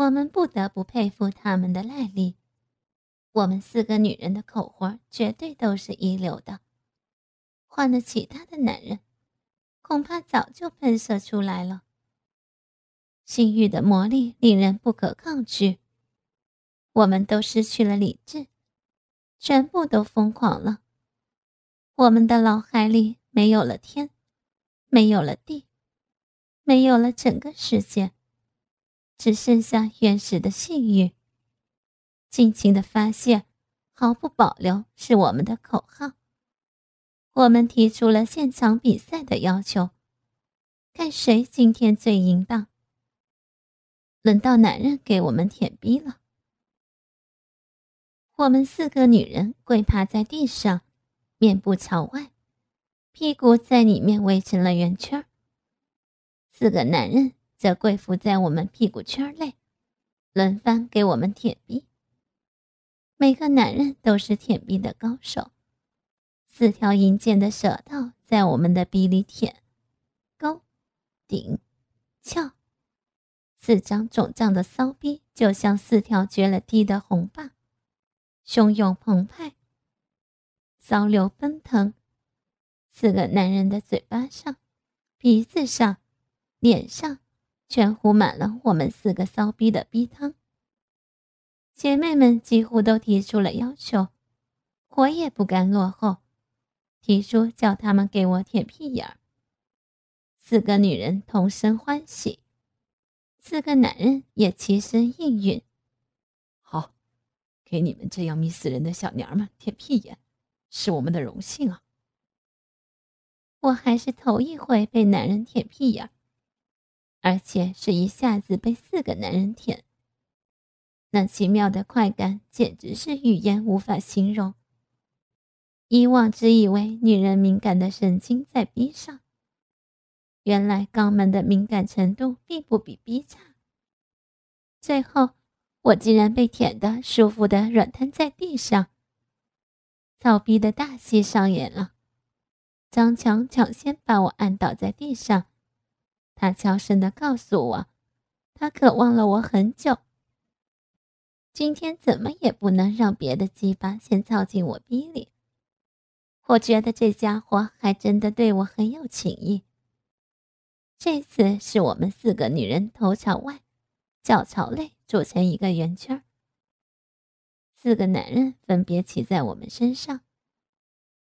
我们不得不佩服他们的耐力。我们四个女人的口活绝对都是一流的，换了其他的男人，恐怕早就喷射出来了。性欲的魔力令人不可抗拒，我们都失去了理智，全部都疯狂了。我们的脑海里没有了天，没有了地，没有了整个世界，只剩下原始的性欲。尽情的发泄，毫不保留是我们的口号。我们提出了现场比赛的要求，看谁今天最淫荡。轮到男人给我们舔逼了。我们四个女人跪趴在地上，面部朝外，屁股在里面围成了圆圈四个男人则跪伏在我们屁股圈内，轮番给我们舔逼。每个男人都是舔逼的高手，四条银剑的舌头在我们的逼里舔、勾、顶、翘。四张肿胀的骚逼就像四条绝了地的红棒，汹涌澎湃，骚流奔腾。四个男人的嘴巴上、鼻子上、脸上，全糊满了我们四个骚逼的逼汤。姐妹们几乎都提出了要求，我也不甘落后，提出叫他们给我舔屁眼儿。四个女人同声欢喜。四个男人也齐声应允。好，给你们这样迷死人的小娘们舔屁眼，是我们的荣幸啊！我还是头一回被男人舔屁眼，而且是一下子被四个男人舔。那奇妙的快感简直是语言无法形容。以往只以为女人敏感的神经在逼上。原来肛门的敏感程度并不比 B 差。最后，我竟然被舔得舒服的软瘫在地上。操逼的大戏上演了。张强抢先把我按倒在地上，他悄声的告诉我，他渴望了我很久。今天怎么也不能让别的鸡巴先操进我逼里。我觉得这家伙还真的对我很有情意。这次是我们四个女人头朝外，脚朝内组成一个圆圈四个男人分别骑在我们身上，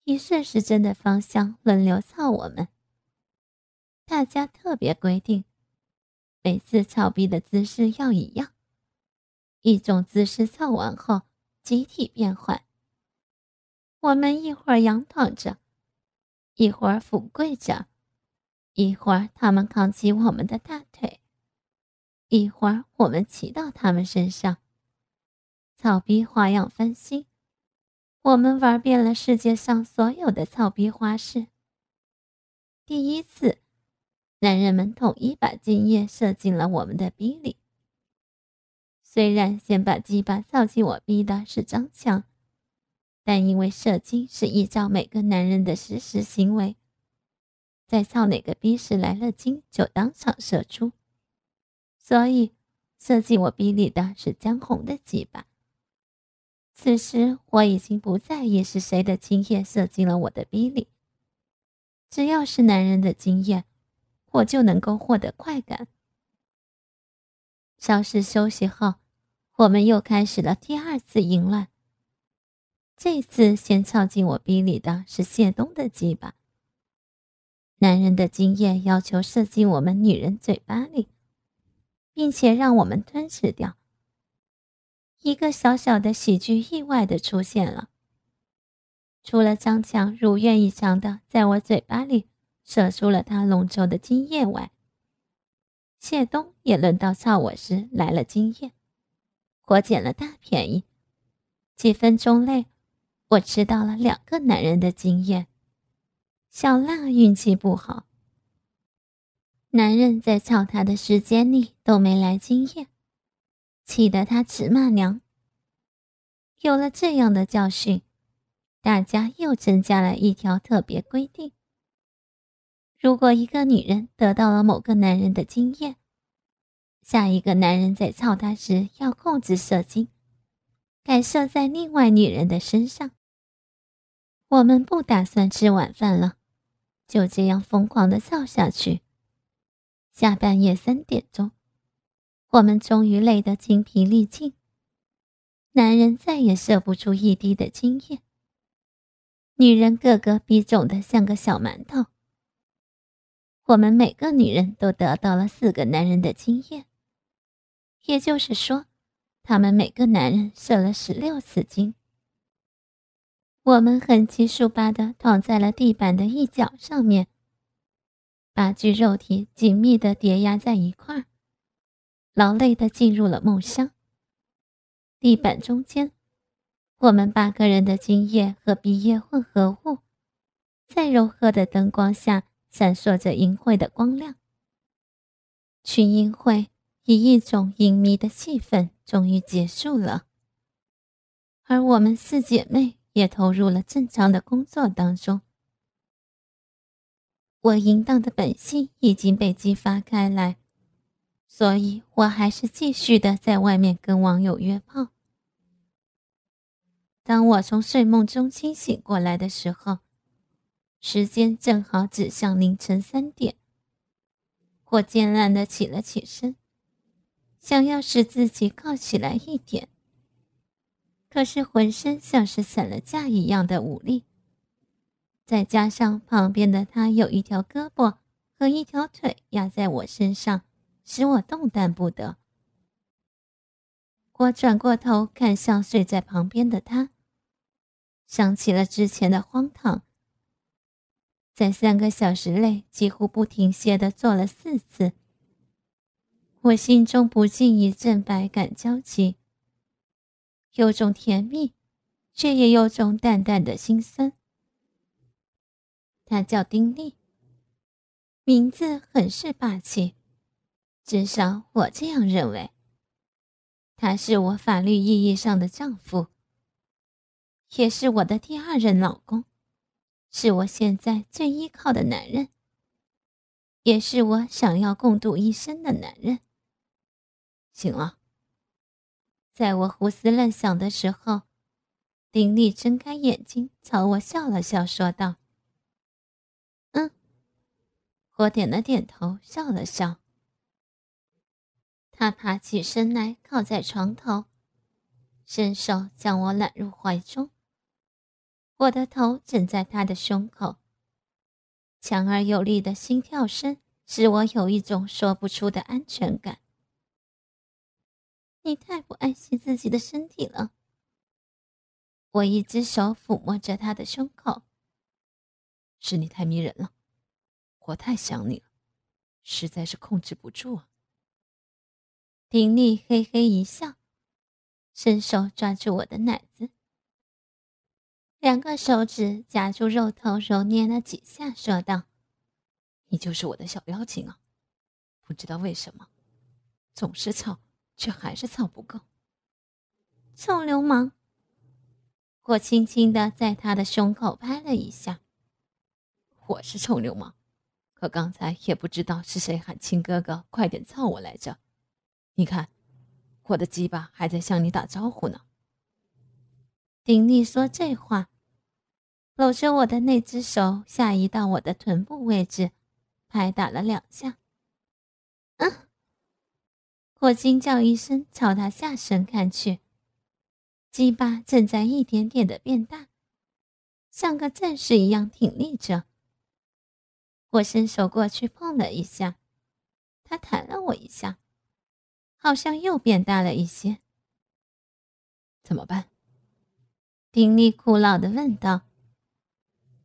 以顺时针的方向轮流操我们。大家特别规定，每次操逼的姿势要一样，一种姿势操完后集体变换。我们一会儿仰躺着，一会儿俯跪着。一会儿，他们扛起我们的大腿；一会儿，我们骑到他们身上。草逼花样翻新，我们玩遍了世界上所有的草逼花式。第一次，男人们统一把精液射进了我们的逼里。虽然先把鸡巴操进我逼的是张强，但因为射精是依照每个男人的实时行为。在操哪个逼时来了精，就当场射出。所以，射进我逼里的是江红的鸡巴。此时我已经不在意是谁的精液射进了我的逼里，只要是男人的精液，我就能够获得快感。稍事休息后，我们又开始了第二次淫乱。这次先操进我逼里的是谢东的鸡巴。男人的经验要求射进我们女人嘴巴里，并且让我们吞噬掉。一个小小的喜剧意外的出现了。除了张强如愿以偿的在我嘴巴里射出了他浓稠的精液外，谢东也轮到操我时来了经验，我捡了大便宜。几分钟内，我吃到了两个男人的经验。小浪运气不好，男人在操她的时间里都没来经验，气得她直骂娘。有了这样的教训，大家又增加了一条特别规定：如果一个女人得到了某个男人的经验，下一个男人在操她时要控制射精，改射在另外女人的身上。我们不打算吃晚饭了，就这样疯狂的造下去。下半夜三点钟，我们终于累得精疲力尽，男人再也射不出一滴的精液，女人个个逼肿的像个小馒头。我们每个女人都得到了四个男人的精液。也就是说，他们每个男人射了十六次精。我们横七竖八的躺在了地板的一角上面，八具肉体紧密的叠压在一块儿，劳累的进入了梦乡。地板中间，我们八个人的精液和鼻液混合物，在柔和的灯光下闪烁着淫秽的光亮。群英会。以一种隐秘的气氛，终于结束了。而我们四姐妹也投入了正常的工作当中。我淫荡的本性已经被激发开来，所以我还是继续的在外面跟网友约炮。当我从睡梦中清醒过来的时候，时间正好指向凌晨三点。我艰难的起了起身。想要使自己靠起来一点，可是浑身像是散了架一样的无力。再加上旁边的他有一条胳膊和一条腿压在我身上，使我动弹不得。我转过头看向睡在旁边的他，想起了之前的荒唐，在三个小时内几乎不停歇的做了四次。我心中不禁一阵百感交集，有种甜蜜，却也有种淡淡的心酸。他叫丁力，名字很是霸气，至少我这样认为。他是我法律意义上的丈夫，也是我的第二任老公，是我现在最依靠的男人，也是我想要共度一生的男人。醒了。在我胡思乱想的时候，丁力睁开眼睛，朝我笑了笑，说道：“嗯。”我点了点头，笑了笑。他爬起身来，靠在床头，伸手将我揽入怀中。我的头枕在他的胸口，强而有力的心跳声使我有一种说不出的安全感。你太不爱惜自己的身体了。我一只手抚摸着他的胸口。是你太迷人了，我太想你了，实在是控制不住啊。丁力嘿嘿一笑，伸手抓住我的奶子，两个手指夹住肉头揉捏了几下，说道：“你就是我的小妖精啊，不知道为什么，总是操。”却还是操不够，臭流氓！我轻轻的在他的胸口拍了一下。我是臭流氓，可刚才也不知道是谁喊亲哥哥快点操我来着。你看，我的鸡巴还在向你打招呼呢。丁力说这话，搂着我的那只手下移到我的臀部位置，拍打了两下。嗯。我惊叫一声，朝他下身看去，鸡巴正在一点点的变大，像个战士一样挺立着。我伸手过去碰了一下，他弹了我一下，好像又变大了一些。怎么办？丁力苦恼的问道。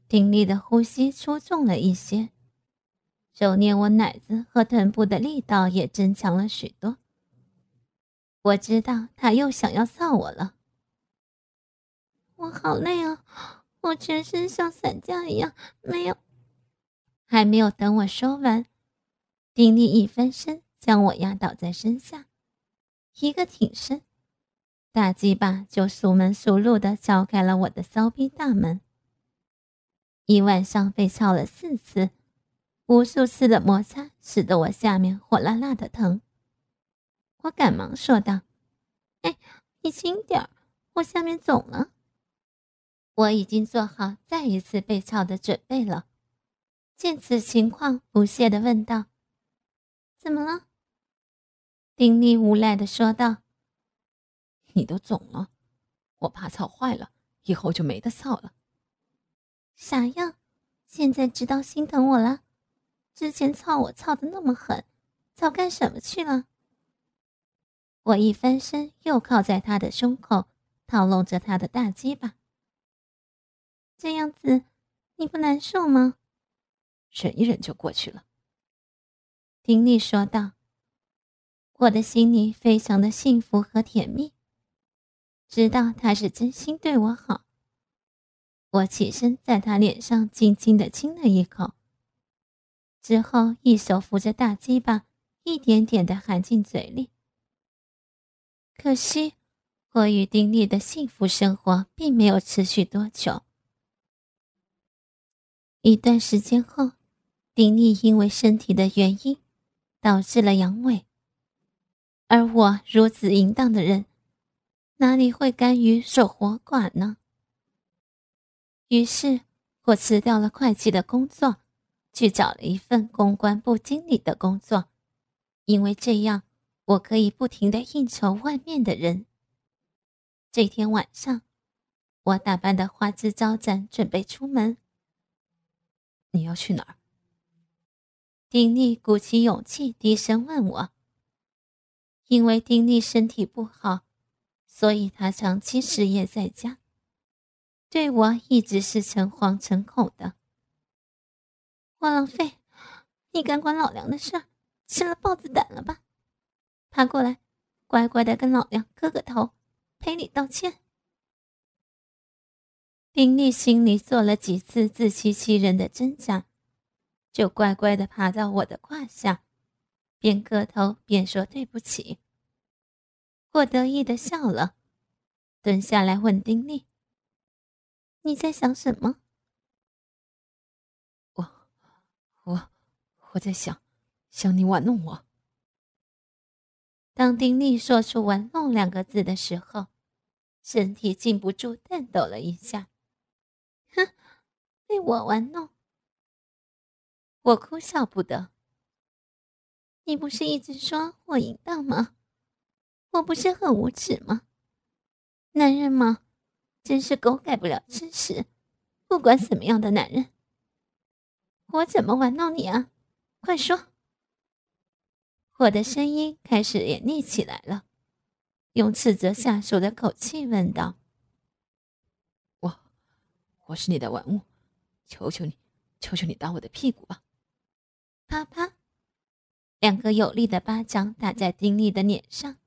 丁力的呼吸粗重了一些，揉捏我奶子和臀部的力道也增强了许多。我知道他又想要臊我了。我好累啊，我全身像散架一样。没有，还没有等我说完，丁力一翻身将我压倒在身下，一个挺身，大鸡巴就熟门熟路的敲开了我的骚逼大门。一晚上被操了四次，无数次的摩擦使得我下面火辣辣的疼。我赶忙说道：“哎，你轻点儿，我下面肿了。”我已经做好再一次被操的准备了。见此情况，不屑的问道：“怎么了？”丁力无奈的说道：“你都肿了，我怕操坏了，以后就没得操了。”啥样？现在知道心疼我了？之前操我操的那么狠，早干什么去了？我一翻身，又靠在他的胸口，套拢着他的大鸡巴。这样子，你不难受吗？忍一忍就过去了。丁力说道。我的心里非常的幸福和甜蜜，知道他是真心对我好。我起身在他脸上轻轻的亲了一口，之后一手扶着大鸡巴，一点点的含进嘴里。可惜，我与丁力的幸福生活并没有持续多久。一段时间后，丁力因为身体的原因，导致了阳痿。而我如此淫荡的人，哪里会甘于守活寡呢？于是，我辞掉了会计的工作，去找了一份公关部经理的工作，因为这样我可以不停的应酬外面的人。这天晚上，我打扮的花枝招展，准备出门。你要去哪儿？丁力鼓起勇气，低声问我。因为丁力身体不好，所以他长期失业在家，对我一直是诚惶诚恐的。汪浪费，你敢管老梁的事儿，吃了豹子胆了吧？爬过来，乖乖的跟老梁磕个头，赔礼道歉。丁力心里做了几次自欺欺人的挣扎，就乖乖的爬到我的胯下。边磕头边说对不起。我得意的笑了，蹲下来问丁力：“你在想什么？”我，我，我在想，想你玩弄我。当丁力说出“玩弄”两个字的时候，身体禁不住颤抖了一下。哼，被我玩弄，我哭笑不得。你不是一直说我淫荡吗？我不是很无耻吗？男人嘛，真是狗改不了吃屎。不管什么样的男人，我怎么玩弄你啊？快说！我的声音开始严厉起来了，用斥责下属的口气问道：“我，我是你的玩物，求求你，求求你打我的屁股吧！”啪啪。两个有力的巴掌打在丁力的脸上，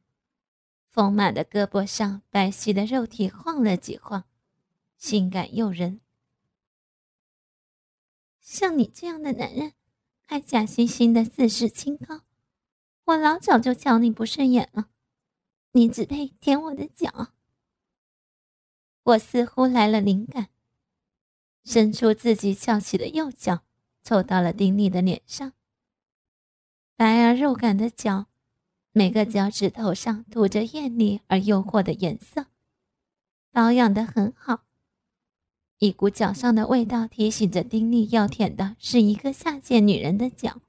丰满的胳膊上白皙的肉体晃了几晃，性感诱人。像你这样的男人，还假惺惺的自视清高，我老早就瞧你不顺眼了。你只配舔我的脚。我似乎来了灵感，伸出自己翘起的右脚，凑到了丁力的脸上。白而肉感的脚，每个脚趾头上涂着艳丽而诱惑的颜色，保养的很好。一股脚上的味道提醒着丁力要舔的是一个下贱女人的脚。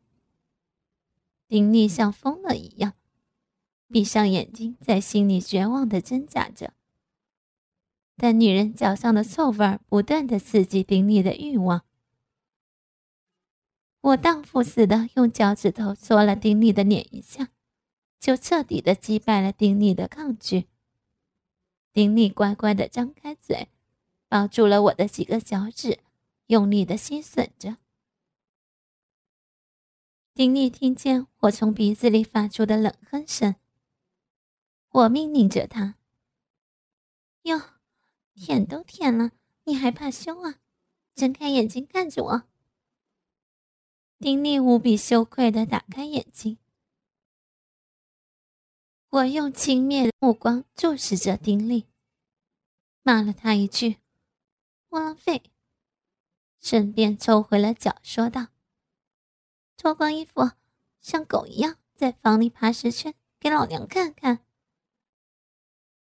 丁力像疯了一样，闭上眼睛，在心里绝望的挣扎着。但女人脚上的臭味儿不断的刺激丁力的欲望。我荡妇似的用脚趾头戳了丁力的脸一下，就彻底的击败了丁力的抗拒。丁力乖乖的张开嘴，抱住了我的几个脚趾，用力的吸吮着。丁力听见我从鼻子里发出的冷哼声，我命令着他：“哟，舔都舔了，你还怕羞啊？睁开眼睛看着我。”丁力无比羞愧的打开眼睛，我用轻蔑的目光注视着丁力，骂了他一句“窝囊废”，顺便抽回了脚，说道：“脱光衣服，像狗一样在房里爬十圈，给老娘看看。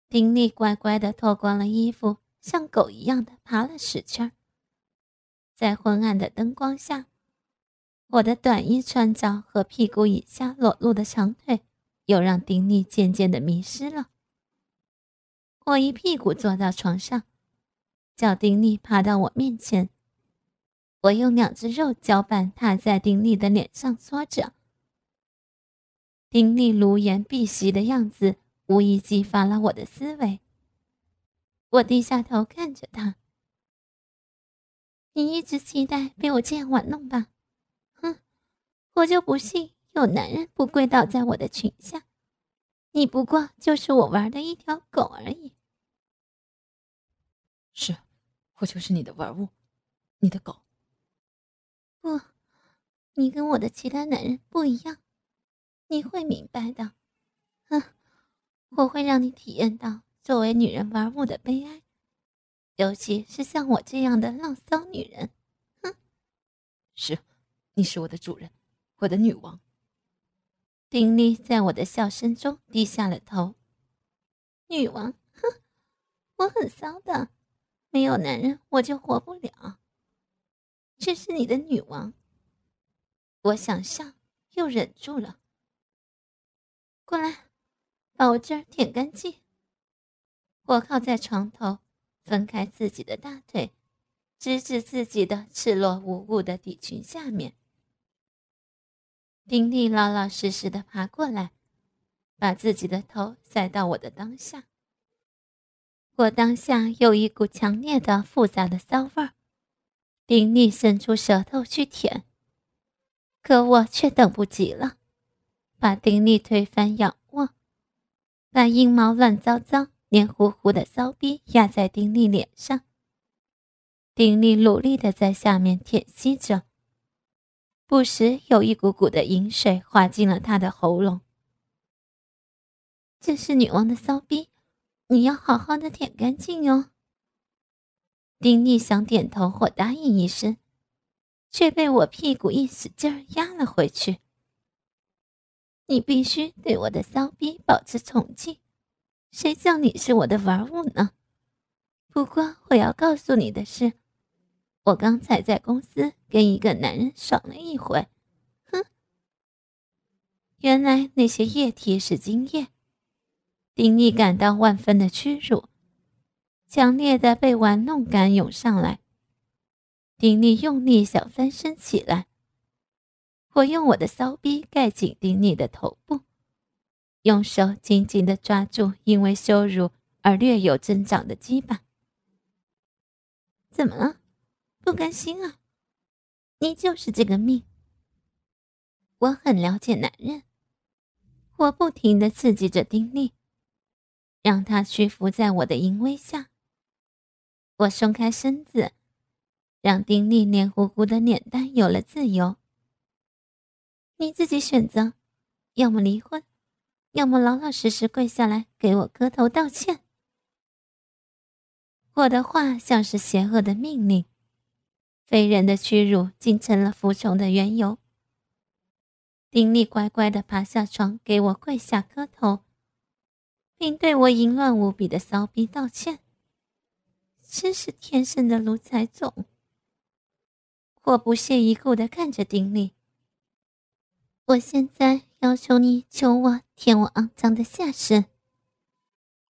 丁力乖乖的脱光了衣服，像狗一样的爬了十圈。在昏暗的灯光下，我的短衣穿着和屁股以下裸露的长腿，又让丁力渐渐的迷失了。我一屁股坐到床上，叫丁力爬到我面前。我用两只肉脚板踏在丁力的脸上，搓着。丁力如言必袭的样子，无疑激发了我的思维。我低下头看着他：“你一直期待被我这样玩弄吧？哼，我就不信有男人不跪倒在我的裙下。你不过就是我玩的一条狗而已。是，我就是你的玩物，你的狗。”不，你跟我的其他男人不一样，你会明白的。哼，我会让你体验到作为女人玩物的悲哀，尤其是像我这样的浪骚女人。哼，是，你是我的主人，我的女王。丁力在我的笑声中低下了头。女王，哼，我很骚的，没有男人我就活不了。这是你的女王。我想笑，又忍住了。过来，把我这儿舔干净。我靠在床头，分开自己的大腿，直指自己的赤裸无物的底裙下面。丁力老老实实的爬过来，把自己的头塞到我的裆下。我当下有一股强烈的、复杂的骚味儿。丁力伸出舌头去舔，可我却等不及了，把丁力推翻仰卧，把阴毛乱糟糟、黏糊糊的骚逼压在丁力脸上。丁力努力的在下面舔吸着，不时有一股股的饮水滑进了他的喉咙。这是女王的骚逼，你要好好的舔干净哦。丁力想点头或答应一声，却被我屁股一使劲儿压了回去。你必须对我的骚逼保持崇敬，谁叫你是我的玩物呢？不过我要告诉你的是，我刚才在公司跟一个男人爽了一回，哼！原来那些液体是精液。丁力感到万分的屈辱。强烈的被玩弄感涌上来，丁力用力想翻身起来。我用我的骚逼盖紧丁力的头部，用手紧紧的抓住因为羞辱而略有增长的鸡巴。怎么了？不甘心啊？你就是这个命。我很了解男人，我不停的刺激着丁力，让他屈服在我的淫威下。我松开身子，让丁力黏糊糊的脸蛋有了自由。你自己选择，要么离婚，要么老老实实跪下来给我磕头道歉。我的话像是邪恶的命令，非人的屈辱竟成了服从的缘由。丁力乖乖的爬下床，给我跪下磕头，并对我淫乱无比的骚逼道歉。真是天生的奴才种！我不屑一顾的看着丁力。我现在要求你求我舔我肮脏的下身。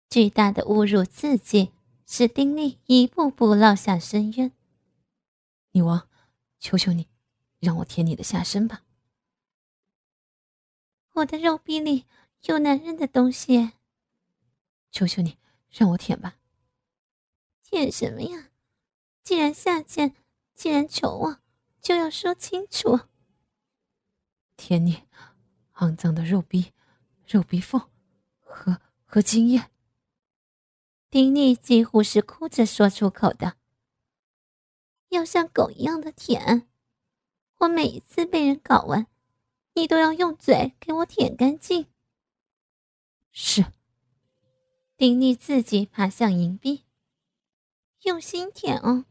巨大的侮辱刺激使丁力一步步落下深渊。女王，求求你，让我舔你的下身吧。我的肉壁里有男人的东西。求求你，让我舔吧。舔什么呀？既然下贱，既然求我，就要说清楚。舔你，肮脏的肉逼，肉逼缝，和和精液。丁力几乎是哭着说出口的。要像狗一样的舔，我每一次被人搞完，你都要用嘴给我舔干净。是。丁力自己爬向银币。用心舔哦，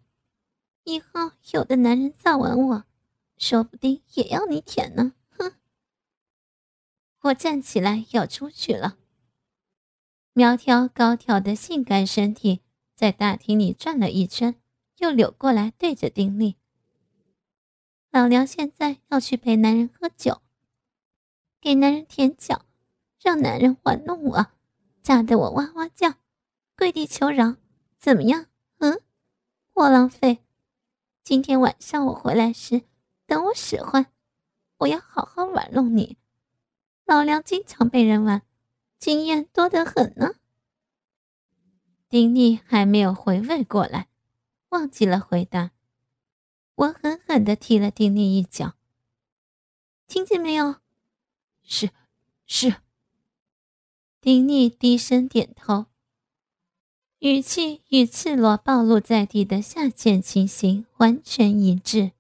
以后有的男人造完我，说不定也要你舔呢。哼！我站起来要出去了。苗条高挑的性感身体在大厅里转了一圈，又扭过来对着丁力：“老娘现在要去陪男人喝酒，给男人舔脚，让男人玩弄我，炸得我哇哇叫，跪地求饶，怎么样？嗯，窝囊废！今天晚上我回来时，等我使唤，我要好好玩弄你。”老娘经常被人玩，经验多得很呢。丁力还没有回味过来，忘记了回答。我狠狠地踢了丁力一脚。听见没有？是，是。丁力低声点头，语气与赤裸暴露在地的下贱情形完全一致。